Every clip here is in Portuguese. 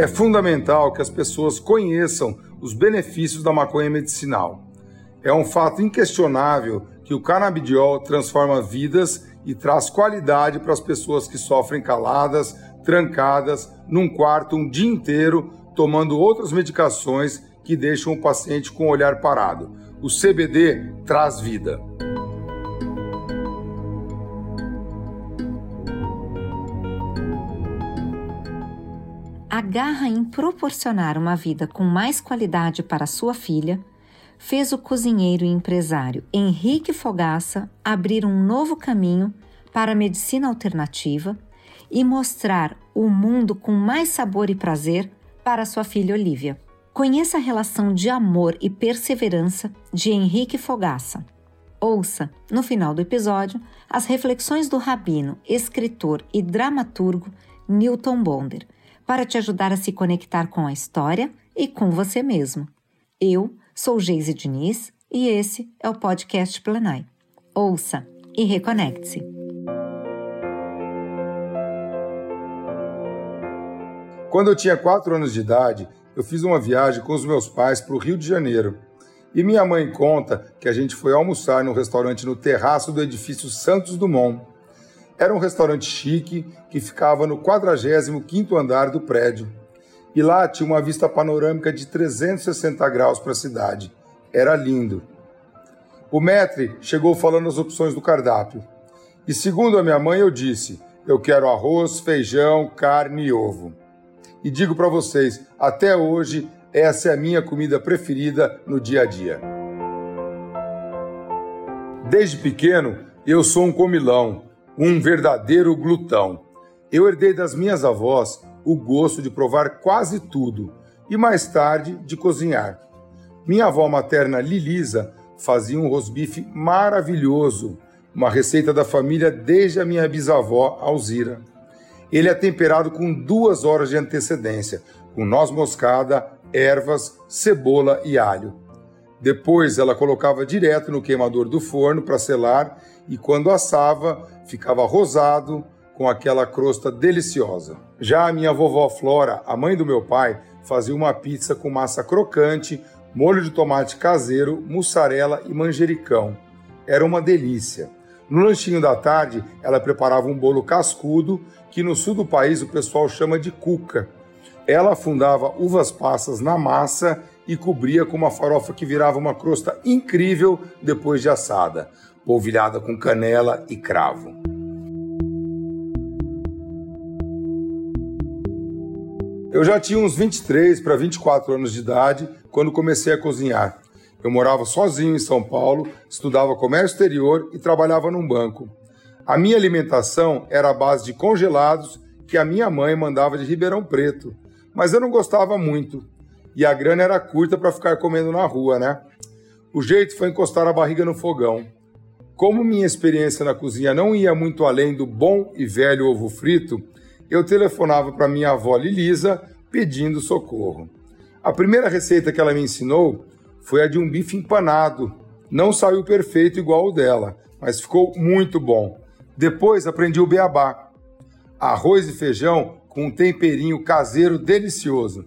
É fundamental que as pessoas conheçam os benefícios da maconha medicinal. É um fato inquestionável que o canabidiol transforma vidas e traz qualidade para as pessoas que sofrem caladas, trancadas, num quarto um dia inteiro, tomando outras medicações que deixam o paciente com o olhar parado. O CBD traz vida. A garra em proporcionar uma vida com mais qualidade para sua filha fez o cozinheiro e empresário Henrique Fogaça abrir um novo caminho para a medicina alternativa e mostrar o mundo com mais sabor e prazer para sua filha Olivia. Conheça a relação de amor e perseverança de Henrique Fogaça. Ouça, no final do episódio, as reflexões do rabino, escritor e dramaturgo Newton Bonder para te ajudar a se conectar com a história e com você mesmo. Eu sou Geise Diniz e esse é o podcast Planai. Ouça e reconecte-se. Quando eu tinha 4 anos de idade, eu fiz uma viagem com os meus pais para o Rio de Janeiro. E minha mãe conta que a gente foi almoçar num restaurante no terraço do edifício Santos Dumont. Era um restaurante chique que ficava no 45º andar do prédio. E lá tinha uma vista panorâmica de 360 graus para a cidade. Era lindo. O maître chegou falando as opções do cardápio. E segundo a minha mãe, eu disse: eu quero arroz, feijão, carne e ovo. E digo para vocês, até hoje, essa é a minha comida preferida no dia a dia. Desde pequeno, eu sou um comilão um verdadeiro glutão. Eu herdei das minhas avós o gosto de provar quase tudo e mais tarde de cozinhar. Minha avó materna Lilisa fazia um rosbife maravilhoso, uma receita da família desde a minha bisavó Alzira. Ele é temperado com duas horas de antecedência, com noz moscada, ervas, cebola e alho. Depois ela colocava direto no queimador do forno para selar e quando assava, ficava rosado com aquela crosta deliciosa. Já a minha vovó Flora, a mãe do meu pai, fazia uma pizza com massa crocante, molho de tomate caseiro, mussarela e manjericão. Era uma delícia. No lanchinho da tarde, ela preparava um bolo cascudo, que no sul do país o pessoal chama de cuca. Ela afundava uvas passas na massa e cobria com uma farofa que virava uma crosta incrível depois de assada polvilhada com canela e cravo. Eu já tinha uns 23 para 24 anos de idade quando comecei a cozinhar. Eu morava sozinho em São Paulo, estudava comércio exterior e trabalhava num banco. A minha alimentação era a base de congelados que a minha mãe mandava de Ribeirão Preto, mas eu não gostava muito. E a grana era curta para ficar comendo na rua, né? O jeito foi encostar a barriga no fogão. Como minha experiência na cozinha não ia muito além do bom e velho ovo frito, eu telefonava para minha avó Lilisa pedindo socorro. A primeira receita que ela me ensinou foi a de um bife empanado. Não saiu perfeito igual o dela, mas ficou muito bom. Depois aprendi o beabá. Arroz e feijão com um temperinho caseiro delicioso.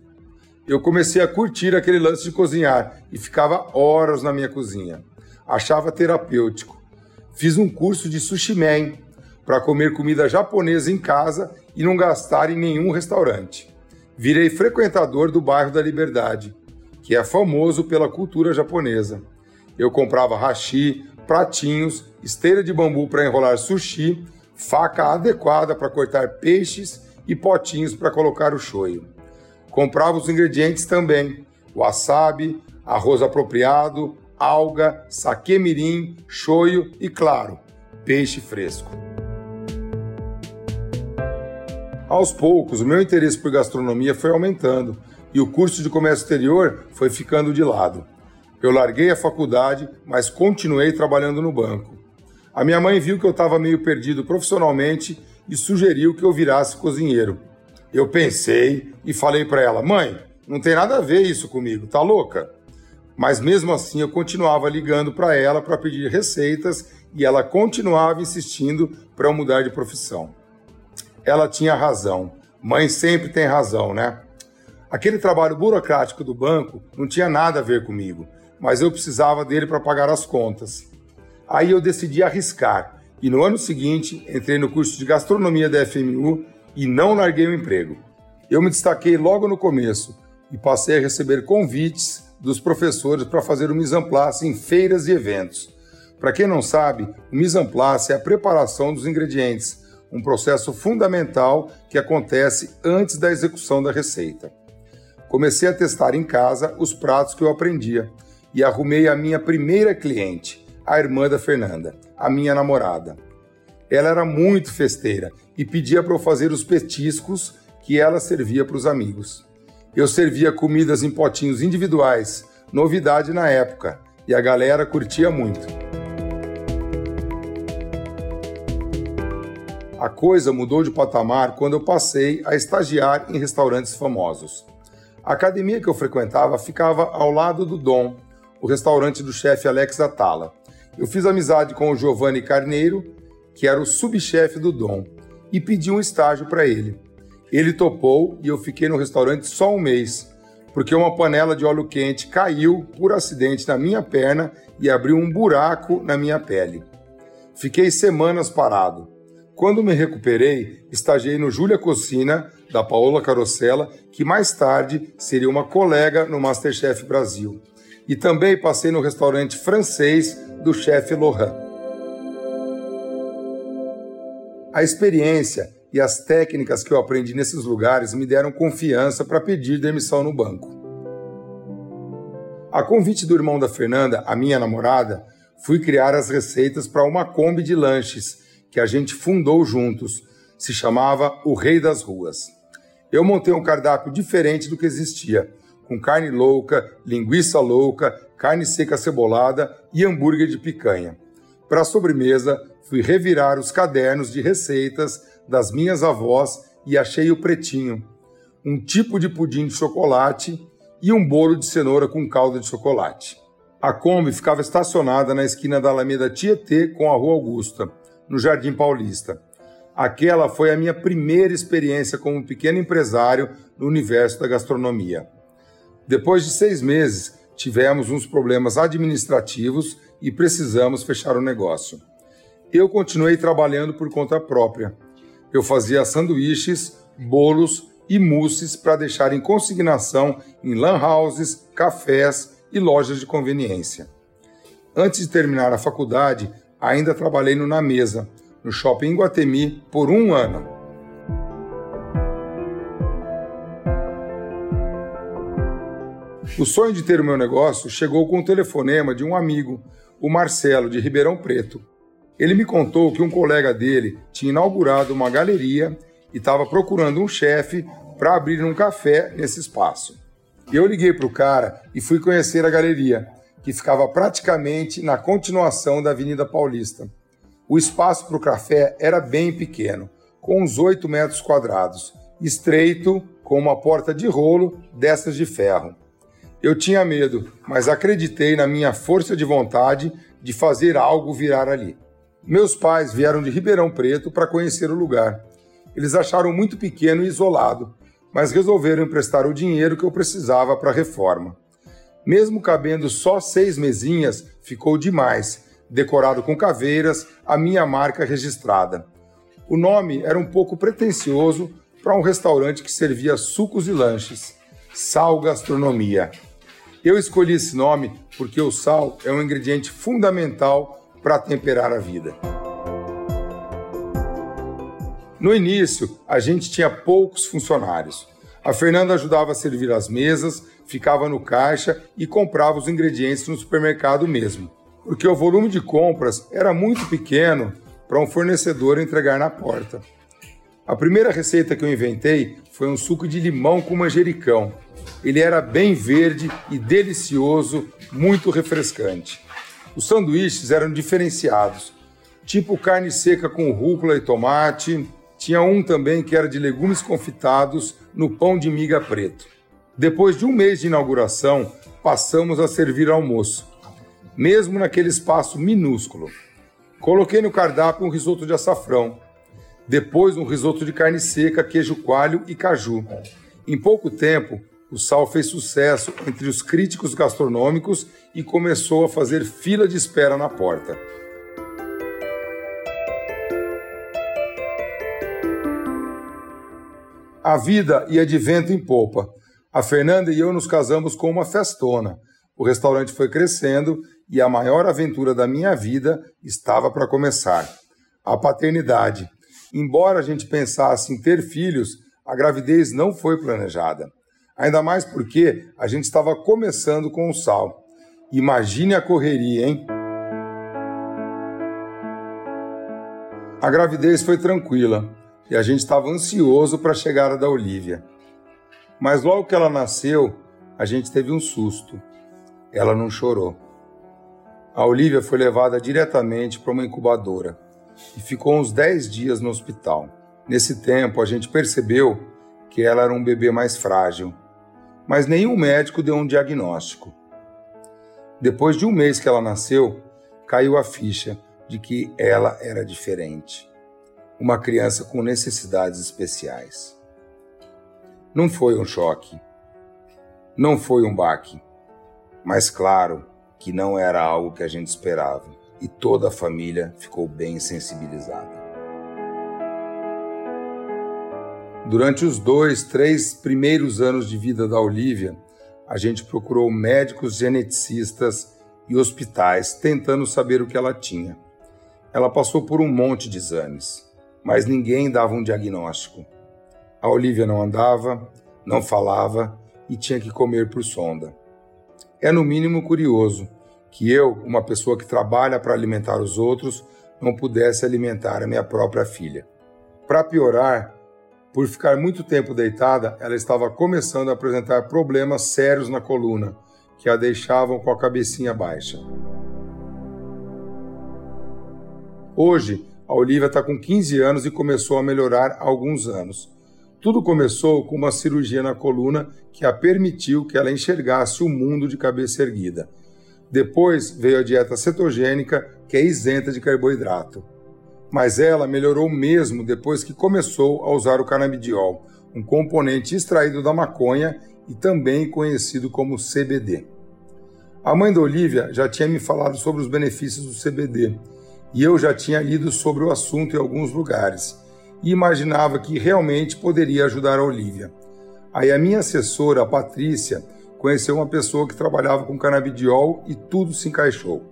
Eu comecei a curtir aquele lance de cozinhar e ficava horas na minha cozinha. Achava terapêutico. Fiz um curso de sushi man para comer comida japonesa em casa e não gastar em nenhum restaurante. Virei frequentador do bairro da Liberdade, que é famoso pela cultura japonesa. Eu comprava hashi, pratinhos, esteira de bambu para enrolar sushi, faca adequada para cortar peixes e potinhos para colocar o shoyu. Comprava os ingredientes também: wasabi, arroz apropriado, alga, saque mirim, shoyu e, claro, peixe fresco. Aos poucos, o meu interesse por gastronomia foi aumentando e o curso de comércio exterior foi ficando de lado. Eu larguei a faculdade, mas continuei trabalhando no banco. A minha mãe viu que eu estava meio perdido profissionalmente e sugeriu que eu virasse cozinheiro. Eu pensei e falei para ela: "Mãe, não tem nada a ver isso comigo, tá louca?" Mas mesmo assim eu continuava ligando para ela para pedir receitas e ela continuava insistindo para eu mudar de profissão. Ela tinha razão. Mãe sempre tem razão, né? Aquele trabalho burocrático do banco não tinha nada a ver comigo, mas eu precisava dele para pagar as contas. Aí eu decidi arriscar e no ano seguinte entrei no curso de gastronomia da FMU e não larguei o emprego. Eu me destaquei logo no começo e passei a receber convites dos professores para fazer o mise en place em feiras e eventos. Para quem não sabe, o mise en place é a preparação dos ingredientes, um processo fundamental que acontece antes da execução da receita. Comecei a testar em casa os pratos que eu aprendia e arrumei a minha primeira cliente, a irmã da Fernanda, a minha namorada. Ela era muito festeira e pedia para eu fazer os petiscos que ela servia para os amigos. Eu servia comidas em potinhos individuais, novidade na época, e a galera curtia muito. A coisa mudou de patamar quando eu passei a estagiar em restaurantes famosos. A academia que eu frequentava ficava ao lado do Dom, o restaurante do chefe Alex Atala. Eu fiz amizade com o Giovanni Carneiro, que era o subchefe do Dom, e pedi um estágio para ele. Ele topou e eu fiquei no restaurante só um mês, porque uma panela de óleo quente caiu por acidente na minha perna e abriu um buraco na minha pele. Fiquei semanas parado. Quando me recuperei, estagiei no Júlia Cocina, da Paola Carosella, que mais tarde seria uma colega no Masterchef Brasil. E também passei no restaurante francês do chefe Lohan. A experiência e as técnicas que eu aprendi nesses lugares me deram confiança para pedir demissão no banco. A convite do irmão da Fernanda, a minha namorada, fui criar as receitas para uma Kombi de lanches que a gente fundou juntos. Se chamava O Rei das Ruas. Eu montei um cardápio diferente do que existia, com carne louca, linguiça louca, carne seca cebolada e hambúrguer de picanha. Para sobremesa, fui revirar os cadernos de receitas das minhas avós e achei o pretinho, um tipo de pudim de chocolate e um bolo de cenoura com calda de chocolate. A Kombi ficava estacionada na esquina da Alameda Tietê com a Rua Augusta, no Jardim Paulista. Aquela foi a minha primeira experiência como pequeno empresário no universo da gastronomia. Depois de seis meses, tivemos uns problemas administrativos e precisamos fechar o negócio. Eu continuei trabalhando por conta própria, eu fazia sanduíches, bolos e mousses para deixar em consignação em lan houses, cafés e lojas de conveniência. Antes de terminar a faculdade, ainda trabalhei no Na Mesa, no shopping Guatemi, por um ano. O sonho de ter o meu negócio chegou com o telefonema de um amigo, o Marcelo, de Ribeirão Preto, ele me contou que um colega dele tinha inaugurado uma galeria e estava procurando um chefe para abrir um café nesse espaço. Eu liguei para o cara e fui conhecer a galeria, que ficava praticamente na continuação da Avenida Paulista. O espaço para o café era bem pequeno, com uns 8 metros quadrados, estreito, com uma porta de rolo dessas de ferro. Eu tinha medo, mas acreditei na minha força de vontade de fazer algo virar ali. Meus pais vieram de Ribeirão Preto para conhecer o lugar. Eles acharam muito pequeno e isolado, mas resolveram emprestar o dinheiro que eu precisava para a reforma. Mesmo cabendo só seis mesinhas, ficou demais, decorado com caveiras, a minha marca registrada. O nome era um pouco pretensioso para um restaurante que servia sucos e lanches. Sal Gastronomia. Eu escolhi esse nome porque o sal é um ingrediente fundamental para temperar a vida. No início, a gente tinha poucos funcionários. A Fernanda ajudava a servir as mesas, ficava no caixa e comprava os ingredientes no supermercado mesmo, porque o volume de compras era muito pequeno para um fornecedor entregar na porta. A primeira receita que eu inventei foi um suco de limão com manjericão. Ele era bem verde e delicioso, muito refrescante. Os sanduíches eram diferenciados, tipo carne seca com rúcula e tomate. Tinha um também que era de legumes confitados no pão de miga preto. Depois de um mês de inauguração, passamos a servir almoço, mesmo naquele espaço minúsculo. Coloquei no cardápio um risoto de açafrão, depois um risoto de carne seca, queijo coalho e caju. Em pouco tempo, O sal fez sucesso entre os críticos gastronômicos e começou a fazer fila de espera na porta. A vida ia de vento em popa. A Fernanda e eu nos casamos com uma festona. O restaurante foi crescendo e a maior aventura da minha vida estava para começar: a paternidade. Embora a gente pensasse em ter filhos, a gravidez não foi planejada. Ainda mais porque a gente estava começando com o sal. Imagine a correria, hein? A gravidez foi tranquila e a gente estava ansioso para a chegada da Olivia. Mas logo que ela nasceu, a gente teve um susto. Ela não chorou. A Olivia foi levada diretamente para uma incubadora e ficou uns 10 dias no hospital. Nesse tempo, a gente percebeu que ela era um bebê mais frágil, mas nenhum médico deu um diagnóstico. Depois de um mês que ela nasceu, caiu a ficha de que ela era diferente. Uma criança com necessidades especiais. Não foi um choque. Não foi um baque. Mas claro que não era algo que a gente esperava. E toda a família ficou bem sensibilizada. Durante os dois, três primeiros anos de vida da Olivia, a gente procurou médicos geneticistas e hospitais tentando saber o que ela tinha. Ela passou por um monte de exames, mas ninguém dava um diagnóstico. A Olivia não andava, não falava e tinha que comer por sonda. É no mínimo curioso que eu, uma pessoa que trabalha para alimentar os outros, não pudesse alimentar a minha própria filha. Para piorar, por ficar muito tempo deitada, ela estava começando a apresentar problemas sérios na coluna, que a deixavam com a cabecinha baixa. Hoje, a Olivia está com 15 anos e começou a melhorar há alguns anos. Tudo começou com uma cirurgia na coluna que a permitiu que ela enxergasse o mundo de cabeça erguida. Depois veio a dieta cetogênica, que é isenta de carboidrato. Mas ela melhorou mesmo depois que começou a usar o canabidiol, um componente extraído da maconha e também conhecido como CBD. A mãe da Olivia já tinha me falado sobre os benefícios do CBD e eu já tinha lido sobre o assunto em alguns lugares e imaginava que realmente poderia ajudar a Olivia. Aí a minha assessora, a Patrícia, conheceu uma pessoa que trabalhava com canabidiol e tudo se encaixou.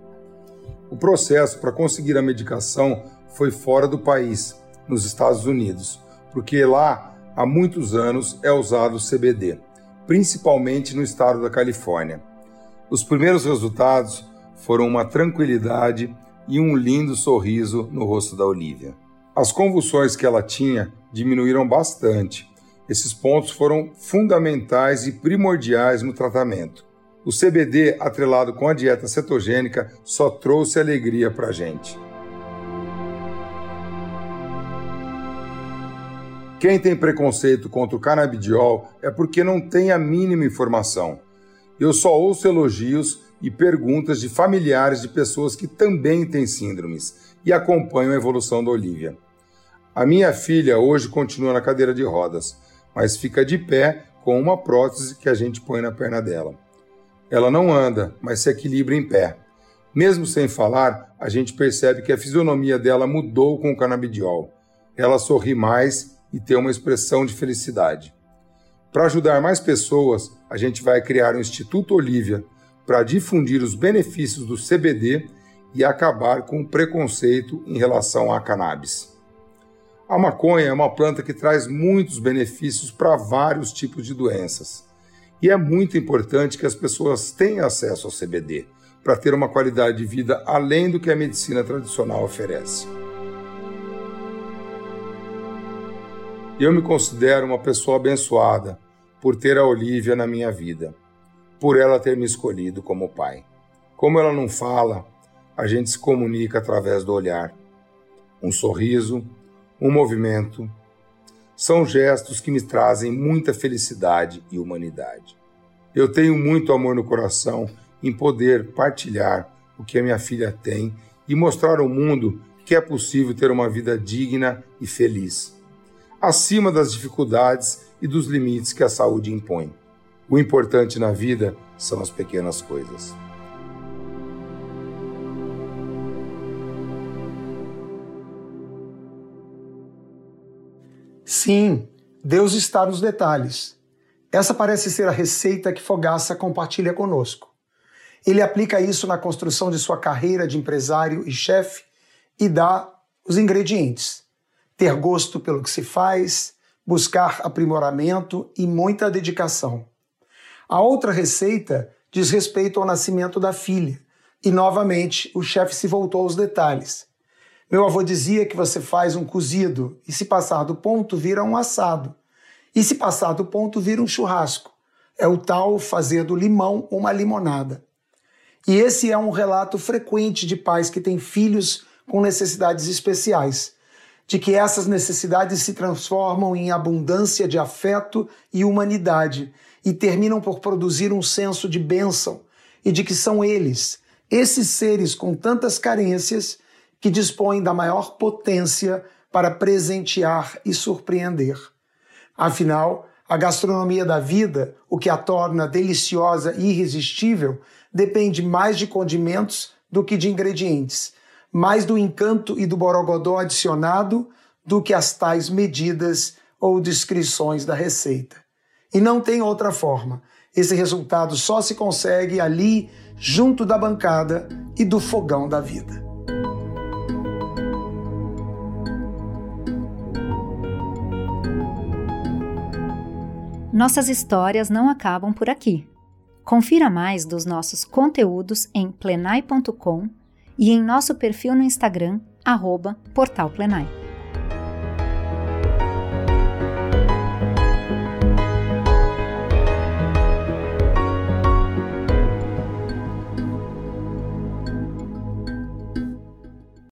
O processo para conseguir a medicação foi fora do país, nos Estados Unidos, porque lá há muitos anos é usado CBD, principalmente no estado da Califórnia. Os primeiros resultados foram uma tranquilidade e um lindo sorriso no rosto da Olivia. As convulsões que ela tinha diminuíram bastante. Esses pontos foram fundamentais e primordiais no tratamento. O CBD, atrelado com a dieta cetogênica, só trouxe alegria para a gente. Quem tem preconceito contra o canabidiol é porque não tem a mínima informação. Eu só ouço elogios e perguntas de familiares de pessoas que também têm síndromes e acompanham a evolução da Olivia. A minha filha hoje continua na cadeira de rodas, mas fica de pé com uma prótese que a gente põe na perna dela. Ela não anda, mas se equilibra em pé. Mesmo sem falar, a gente percebe que a fisionomia dela mudou com o canabidiol. Ela sorri mais e tem uma expressão de felicidade. Para ajudar mais pessoas, a gente vai criar o Instituto Olivia para difundir os benefícios do CBD e acabar com o preconceito em relação à cannabis. A maconha é uma planta que traz muitos benefícios para vários tipos de doenças. E é muito importante que as pessoas tenham acesso ao CBD para ter uma qualidade de vida além do que a medicina tradicional oferece. Eu me considero uma pessoa abençoada por ter a Olivia na minha vida, por ela ter me escolhido como pai. Como ela não fala, a gente se comunica através do olhar. Um sorriso, um movimento. São gestos que me trazem muita felicidade e humanidade. Eu tenho muito amor no coração em poder partilhar o que a minha filha tem e mostrar ao mundo que é possível ter uma vida digna e feliz, acima das dificuldades e dos limites que a saúde impõe. O importante na vida são as pequenas coisas. Sim, Deus está nos detalhes. Essa parece ser a receita que Fogaça compartilha conosco. Ele aplica isso na construção de sua carreira de empresário e chefe e dá os ingredientes: ter gosto pelo que se faz, buscar aprimoramento e muita dedicação. A outra receita diz respeito ao nascimento da filha, e novamente o chefe se voltou aos detalhes. Meu avô dizia que você faz um cozido e, se passar do ponto, vira um assado. E se passar do ponto, vira um churrasco. É o tal fazer do limão uma limonada. E esse é um relato frequente de pais que têm filhos com necessidades especiais, de que essas necessidades se transformam em abundância de afeto e humanidade e terminam por produzir um senso de bênção e de que são eles, esses seres com tantas carências, que dispõem da maior potência para presentear e surpreender. Afinal, a gastronomia da vida, o que a torna deliciosa e irresistível, depende mais de condimentos do que de ingredientes, mais do encanto e do borogodó adicionado do que as tais medidas ou descrições da receita. E não tem outra forma. Esse resultado só se consegue ali, junto da bancada e do fogão da vida. Nossas histórias não acabam por aqui. Confira mais dos nossos conteúdos em plenai.com e em nosso perfil no Instagram, arroba Portal Plenai.